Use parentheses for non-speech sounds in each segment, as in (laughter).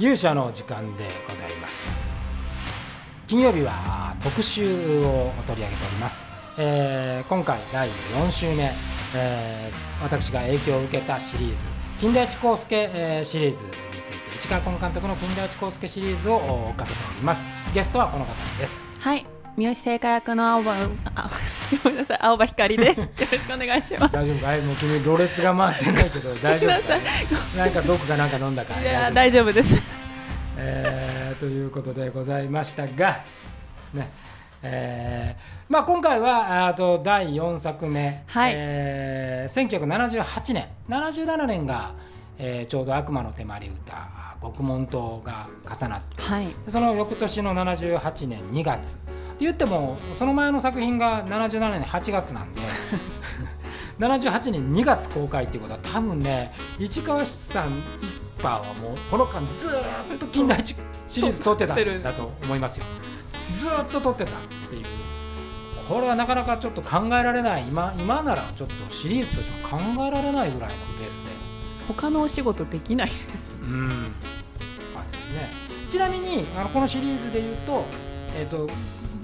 勇者の時間でございます。金曜日は特集を取り上げております、えー、今回第4週目、えー、私が影響を受けたシリーズ。金田一耕助、えー、シリーズについて市川崑監督の金田一耕助シリーズを追っかけております。ゲストはこの方です。はい。三好聖火役の青葉あごめんなさい青葉光です。(laughs) よろしくお願いします。大丈夫かい？もう君ろれつが回ってないけど大丈夫かなんか毒かなんか飲んだかい？や大丈夫？です。えー、ということでございましたがねえーまあ、今回はあと第4作目、はい。えー、1978年。77年が、えー、ちょうど「悪魔の手まり歌」獄門島が重なって、はい、その翌年の78年2月言ってもその前の作品が77年8月なんで (laughs) 78年2月公開っていうことは多分ね市川さん一派はもうこの間ずっと近代一シリーズ撮ってたんだと思いますよ。ずっと撮ってたっていう。これはなかなかちょっと考えられない。今今ならちょっとシリーズとしては考えられないぐらいのペースで。他のお仕事できないですうん。感じですね。ちなみにあのこのシリーズでいうと,、えーと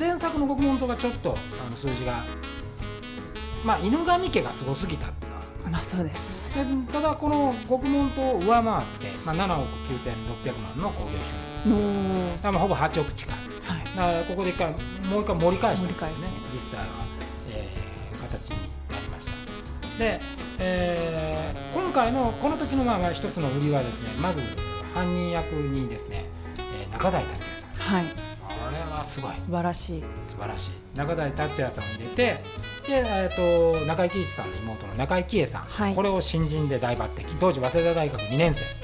前作の獄門島がちょっとあの数字がまあ犬神家がすごすぎたっていうのは。まあそうですでただこの獄門島を上回って、まあ、7億9600万の興行収入。ほぼ8億近い、はい、だからここで一回もう一回盛り返して、ね、実際は、えー、形になりました。で、えー、今回のこの時のまあ一つの売りはですねまず犯人役にですね、えー、中台達也さん。はいすごい。素晴らしい。素晴らしい。中台達也さんを入れてで、えーと、中井貴一さんの妹の中井貴恵さん、はい、これを新人で大抜擢。当時早稲田大学2年生。(laughs)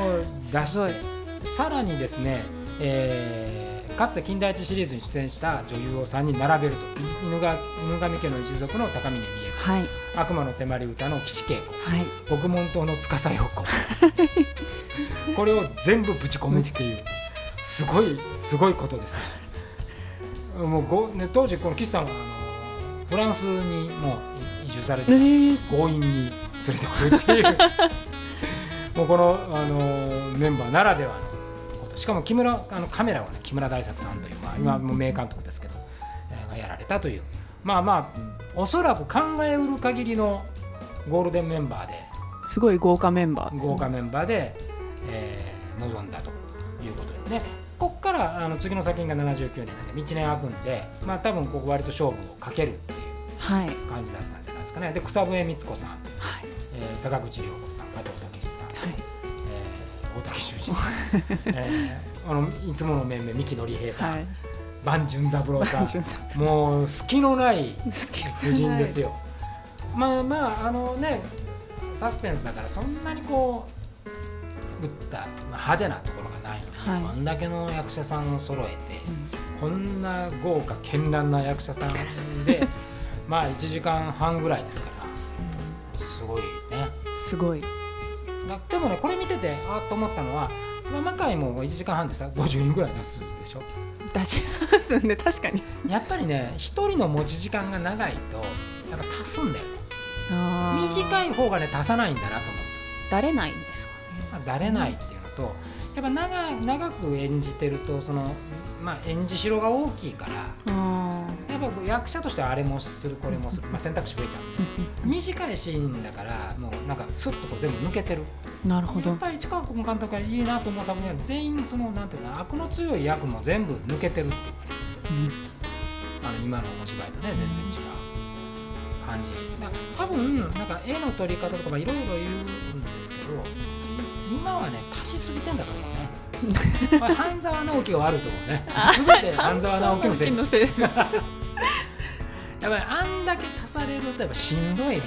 を出してさらにですね、えー、かつて金田一シリーズに出演した女優を3人並べると犬神家の一族の高峰美恵子、はい、悪魔の手まり歌の岸恵子、はい、獄門島の司陽子。(laughs) これを全部ぶち込むっていうすごいすごいことです。よ。もうご、ね、当時この岸さんはあのフランスにもう移住されて強引に連れてくるっていう。(laughs) もうこのあのメンバーならではのこと。しかも木村あのカメラはね木村大作さんという、まあ、今も名監督ですけど、えー、がやられたという。まあまあおそらく考えうる限りのゴールデンメンバーですごい豪華メンバー豪華メンバーで、えー、臨んだということでねここからあの次の作品が79年なんで1年空くんで、まあ、多分ここ割と勝負をかけるっていう感じだったんじゃないですかね。で草笛光子さん、はい。えー、坂口涼子さん加藤武さん、はい。えー、大竹修二さん、えー、あのいつもの面々三木のり平さん、はい、万淳三郎さん。もう隙のない夫人ですよ。まあまああのねサスペンスだからそんなにこう打った派手なとこはい、あんだけの役者さんを揃えて、うん、こんな豪華絢爛な役者さんで (laughs) まあ1時間半ぐらいですから、すごいね。すごい。でもねこれ見ててあっと思ったのは魔界も1時間半でさ50人ぐらい出すでしょ。出しますね確かに。やっぱりね1人の持ち時間が長いとやっぱ足すんだよね。短い方がね足さないんだなと思ってだれないんですかね、まあ、だれないっていうのと、やっぱ長長く演じてるとその、まあ、演じしろが大きいからやっぱ役者としてはあれもするこれもする、まあ、選択肢増えちゃう。短いシーンだからもうなんかスッとこう全部抜けてる。なるほど。やっぱり市川君監督がいいなと思う作品は全員そのなんていうか悪の強い役も全部抜けてるっていう、うん、あの今のお芝居とね全然違う。感じ。多分なんか絵の撮り方とかいろいろ言うんですけど今はね足しすぎてんだと思うね半沢直樹が悪いと思うね。全て半沢直樹のせいです。やっぱりあんだけ足されるとやっぱしんどいね。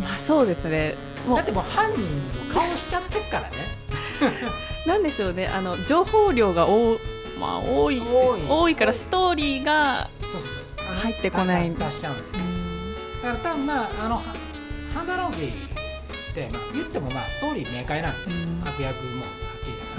まあそうですね。だってもう犯人の顔しちゃってっからね。(laughs) なんでしょうね。あの情報量が多,、まあ、多い多い。からストーリーが入ってこない。足しちゃうんで、だから多分まああの半沢直樹って、まあ、言ってもまあストーリー明快なんで、うん、悪役も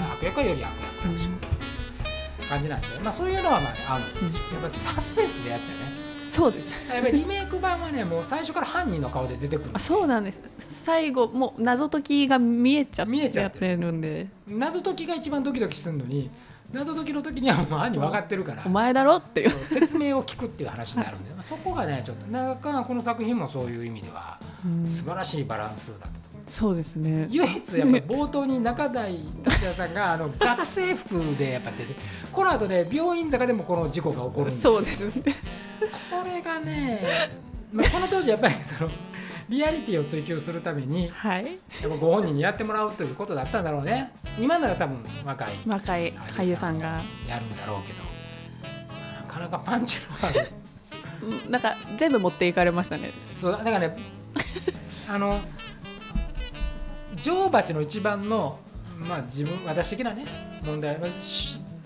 悪役はより悪役なんでしょう、感じなんで、まあ、そういうのはまああるん。でしょう、やっぱサスペンスでやっちゃうね。そうです。やっぱりリメイク版はねもう最初から犯人の顔で出てくるあそうなんです。最後もう謎解きが見えちゃ見えちゃってる。んで。謎解きが一番ドキドキするのに謎解きの時にはもう犯人分かってるからお前だろっていう。説明を聞くっていう話になるんで、そこがねちょっとなかなかこの作品もそういう意味では素晴らしいバランスだったとそうですね。唯一やっぱり冒頭に中台達也さんが (laughs) あの学生服でやっぱ出てこの後ね病院坂でもこの事故が起こるんですよ。そうですね。これがね、まあ、この当時やっぱりそのリアリティを追求するために、はい、やっぱご本人にやってもらうということだったんだろうね。今なら多分若い若い俳優さんが。やるんだろうけど。なかなかパンチのある。(laughs) なんか全部持っていかれましたね。そうだからねあの女王蜂の一番のまあ自分私的なね問題は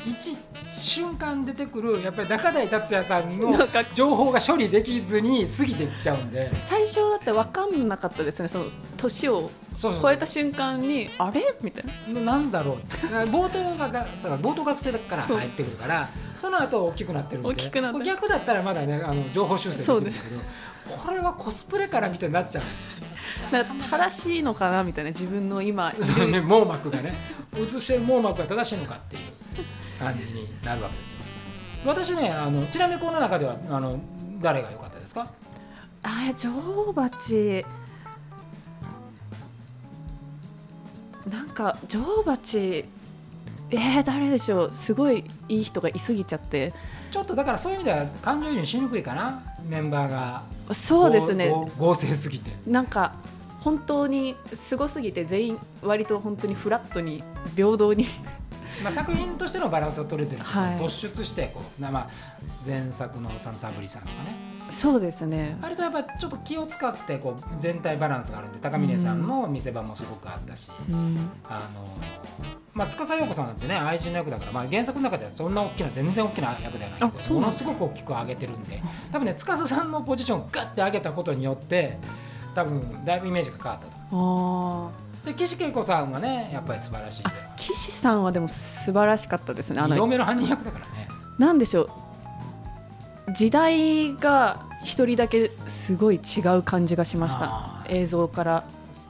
一瞬間出てくるやっぱり中台達也さんの情報が処理できずに過ぎていっちゃうんで。最初だって分かんなかったですねその年を超えた瞬間にあれ？みたいな。なんだろう冒頭がが冒頭学生だから入ってくるからその後大きくなってるんで。大きくな逆だったらまだねあの情報修正できるんですけどこれはコスプレからみたいになっちゃう。(laughs) だから正しいのかなみたいな自分の今そうね網膜がね。映してる網膜が正しいのかっていう感じになるわけですよ。私ねあのちなみにこの中ではあの誰が良かったですか？あ女王蜂。なんか女王蜂。えー、誰でしょう。すごいいい人がいすぎちゃって。ちょっとだからそういう意味では感情移入しにくいかな。メンバーが。そうですね。合成すぎて。なんか本当にすごすぎて全員割と本当にフラットに平等にまあ作品としてのバランスが取れてる、はい、突出してこう、まあ、前作のサムサブリさんとかね。そうですね。割とやっぱちょっと気を使ってこう全体バランスがあるんで高峰さんの見せ場もすごくあったし、うん、あのまあ、司陽子さんなんてね愛人の役だから、まあ、原作の中ではそんな大きな全然大きな役ではないけどものすごく大きく上げてるんで。多分ね司さんのポジションをガッて上げたことによって多分だいぶイメージが変わったと。で岸恵子さんはねやっぱり素晴らしい岸さんはでも素晴らしかったですね。あの2度目の犯人役だからね。なんでしょう。時代が一人だけすごい違う感じがしました。映像から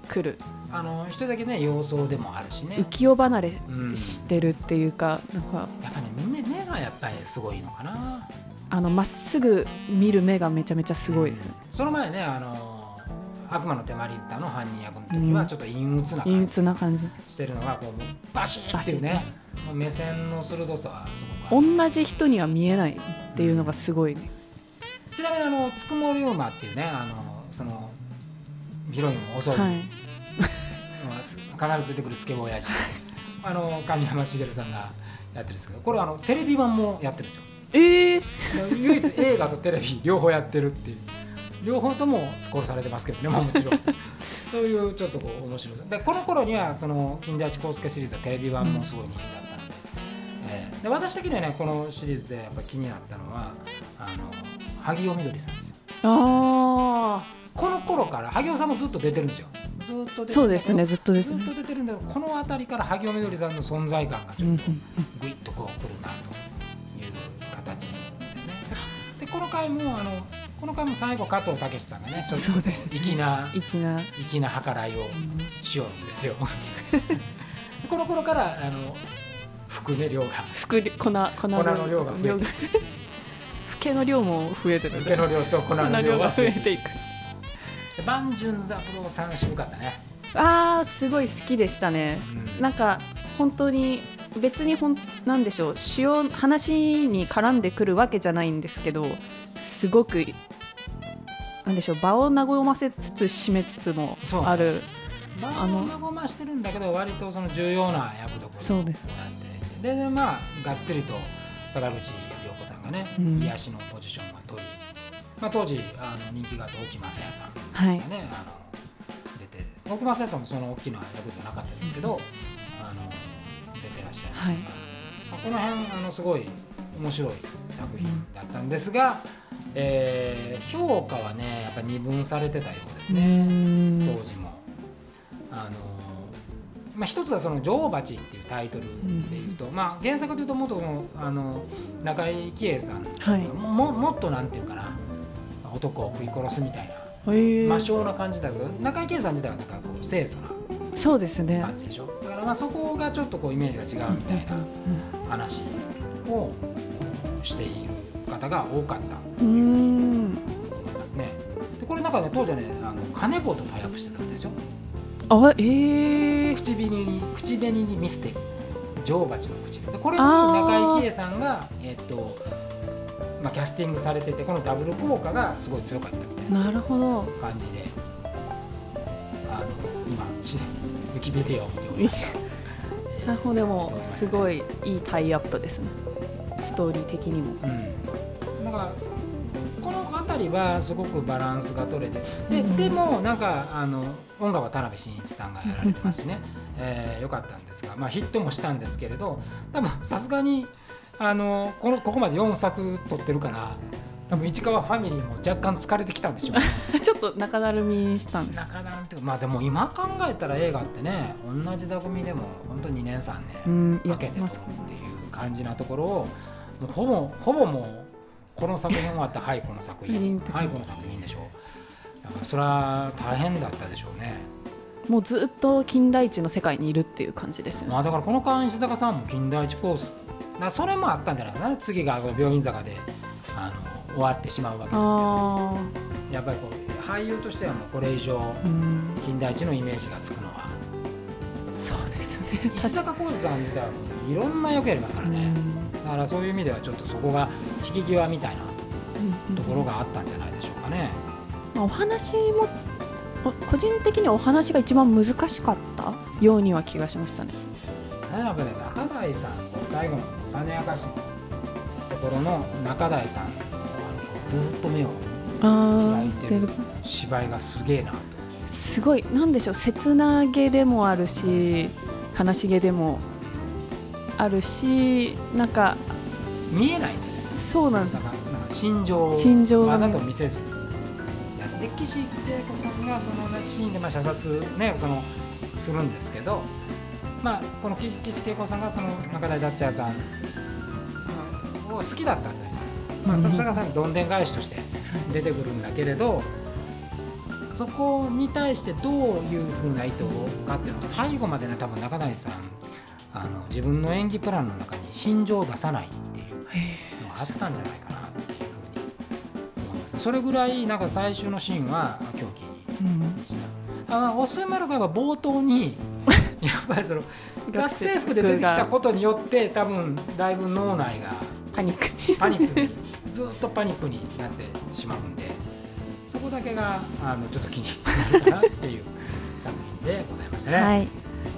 来る。あの一人だけね様相でもあるしね。浮世離れしてるっていうか、うん、なんか。やっぱね目目がやっぱりすごいのかな。あのまっすぐ見る目がめちゃめちゃすごい、うん、その前ねあの悪魔の手まり歌の犯人役の時はちょっと陰鬱な陰鬱な感じ。してるのがこうバシッっていうね目線の鋭さはすごく同じ人には見えないっていうのがすごいね、うん、ちなみにあのつくもり馬っていうねあのそのヒロインを襲う、はい。必ず出てくるスケボー親父。あの神山茂さんがやってるんですけどこれあのテレビ版もやってるんですよ。ええー、唯一映画とテレビ両方やってるっていう両方とも殺されてますけどね、まあ、もちろん。(laughs) そういうちょっとこう面白さ。でこの頃にはその金田一耕助シリーズはテレビ版もすごい人気だったんで,、えー、で私的にはねこのシリーズでやっぱ気になったのはあの萩尾みどりさんですよ。ああこの頃から萩尾さんもずっと出てるんですよ。ずっと出てるそうですねずっと出てる。ずっと出てるんだけどこの辺りから萩尾みどりさんの存在感がちょっとぐいっとこうくるなという形ですね。でこの回もあのこの回も最後加藤武さんがねちょっと粋な粋な。粋な計らいをしよるんですよ。この頃からあの服ね量が服粉粉粉の量が増えて。ふけの量も増えてるふけの量と粉の量が増えて。いく。万順三郎さん渋かったね。あーすごい好きでしたね、うん、なんか本当に別にほんなんでしょう主要話に絡んでくるわけじゃないんですけどすごくなんでしょう場を和ませつつ締めつつもある。場を和ましてるんだけど割とその重要な役どころそうです。でまあがっつりと坂口涼子さんがね、うん、癒しのポジションを取りまあ、当時あの人気があった沖正也さんがね、はい、あの出て沖正也さんもその大きな役じゃなかったですけど、うん、あの出てらっしゃいました、はい、まあ、この辺あのすごい面白い作品だったんですが、うん、えー、評価はねやっぱ二分されてたようですね。当時も。あのまあ、一つはその「女王蜂」っていうタイトルでいうと、うん、まあ、原作でいうと元のあの中井貴恵さん、はい、ももっとなんていうかな男を食い殺すみたいな魔性な感じだけど中井貴さん自体はなんかこう清楚なそうですね。感じでしょ？だからまあそこがちょっとこうイメージが違うみたいな話をしている方が多かった。と思いますね。でこれなんかね当時はねあの金棒とタイアップしてたんですよ。あえー、口紅に口紅にミステリー女王蜂の口でこれに中井貴恵さんがえっ、ー、とまあ、キャスティングされててこのダブル効果がすごい強かったみたいななるほど。感じであの今ウィキペディアを見ております。(laughs) なるほど。でもすごいいいタイアップですね。ストーリー的にも、うん、だからこの辺りはすごくバランスが取れてで,、でもなんかあの音楽は田辺真一さんがやられてますしね、(laughs) えー、よかったんですが、まあ、ヒットもしたんですけれど多分さすがにあのこのここまで4作撮ってるから多分市川ファミリーも若干疲れてきたんでしょうね。(laughs) ちょっと中だるみしたんです。中だるみっていうかまあでも今考えたら映画ってね同じ座組でも本当2年3年かけて撮るっていう感じなところをもうほぼほぼもうこの作品終わったはいこの作品。はい。この作品でしょう。それは大変だったでしょうね。もうずっと金田一の世界にいるっていう感じですよね、まあ、だからこの間石坂さんも金田一コースだそれもあったんじゃないかな。次が病院坂であの終わってしまうわけですけど。やっぱりこう俳優としてはもうこれ以上金田一のイメージがつくのは。そうですね。石坂浩二さん自体はいろんな役やりますからねだからそういう意味ではちょっとそこが引き際みたいなところがあったんじゃないでしょうかね。お話も個人的にお話が一番難しかったようには気がしましたね。やっぱね中台さん最後の種明かしのところの中台さんずっと目を開いてる。芝居がすげえなと。すごい。なんでしょう切なげでもあるし悲しげでもあるしなんか見えないねそうなんですなんか心情心情わざと見せずにやって岸恵子さんがその同じシーンでまあ射殺ねそのするんですけどまあ、この岸恵子さんがその中台達也さんを好きだったんだよ、まあ、それがさどんでん返しとして出てくるんだけれどそこに対してどういうふうな意図かっていうのを最後までね多分中台さんあの自分の演技プランの中に心情を出さないっていうのがあったんじゃないかなっていうふうに思いますそれぐらいなんか最終のシーンは狂気にした。うん、あおすすめの場合は冒頭に (laughs) やっぱりその学生服で出てきたことによって多分だいぶ脳内がパニックパニックにずっとパニックになってしまうんでそこだけがあのちょっと気になるかなっていう作品でございましたね。はい、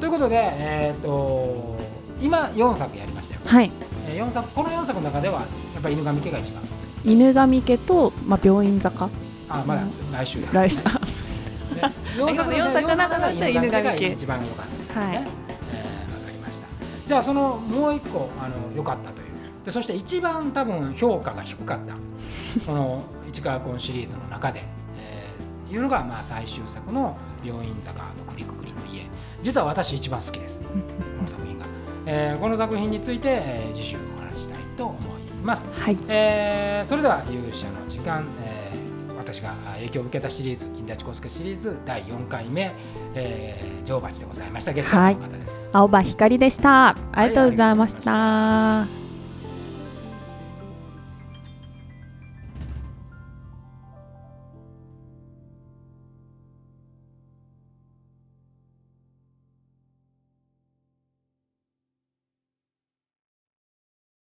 ということで、えーと、今4作やりましたよ。はい、え4作この4作の中ではやっぱ犬神家が一番。犬神家と、まあ、病院坂。あまだ来週だ、来週。4 (laughs) 作4作の中で犬神家。が一番良かった。はい、えー、分かりました。じゃあそのもう一個あの良かったという。でそして一番多分評価が低かった。(laughs) この市川崑シリーズの中で、えー、いうのがまあ最終作の「病院坂の首くくりの家」実は私一番好きです。この作品が、えー、この作品について、えー、次週お話したいと思います、はい。えー、それでは勇者の時間、えー、私が影響を受けたシリーズ金田一耕助シリーズ第4回目、えー、女王蜂でございました。ゲストの方です、はい、青葉光でした。ありがとうございました、はい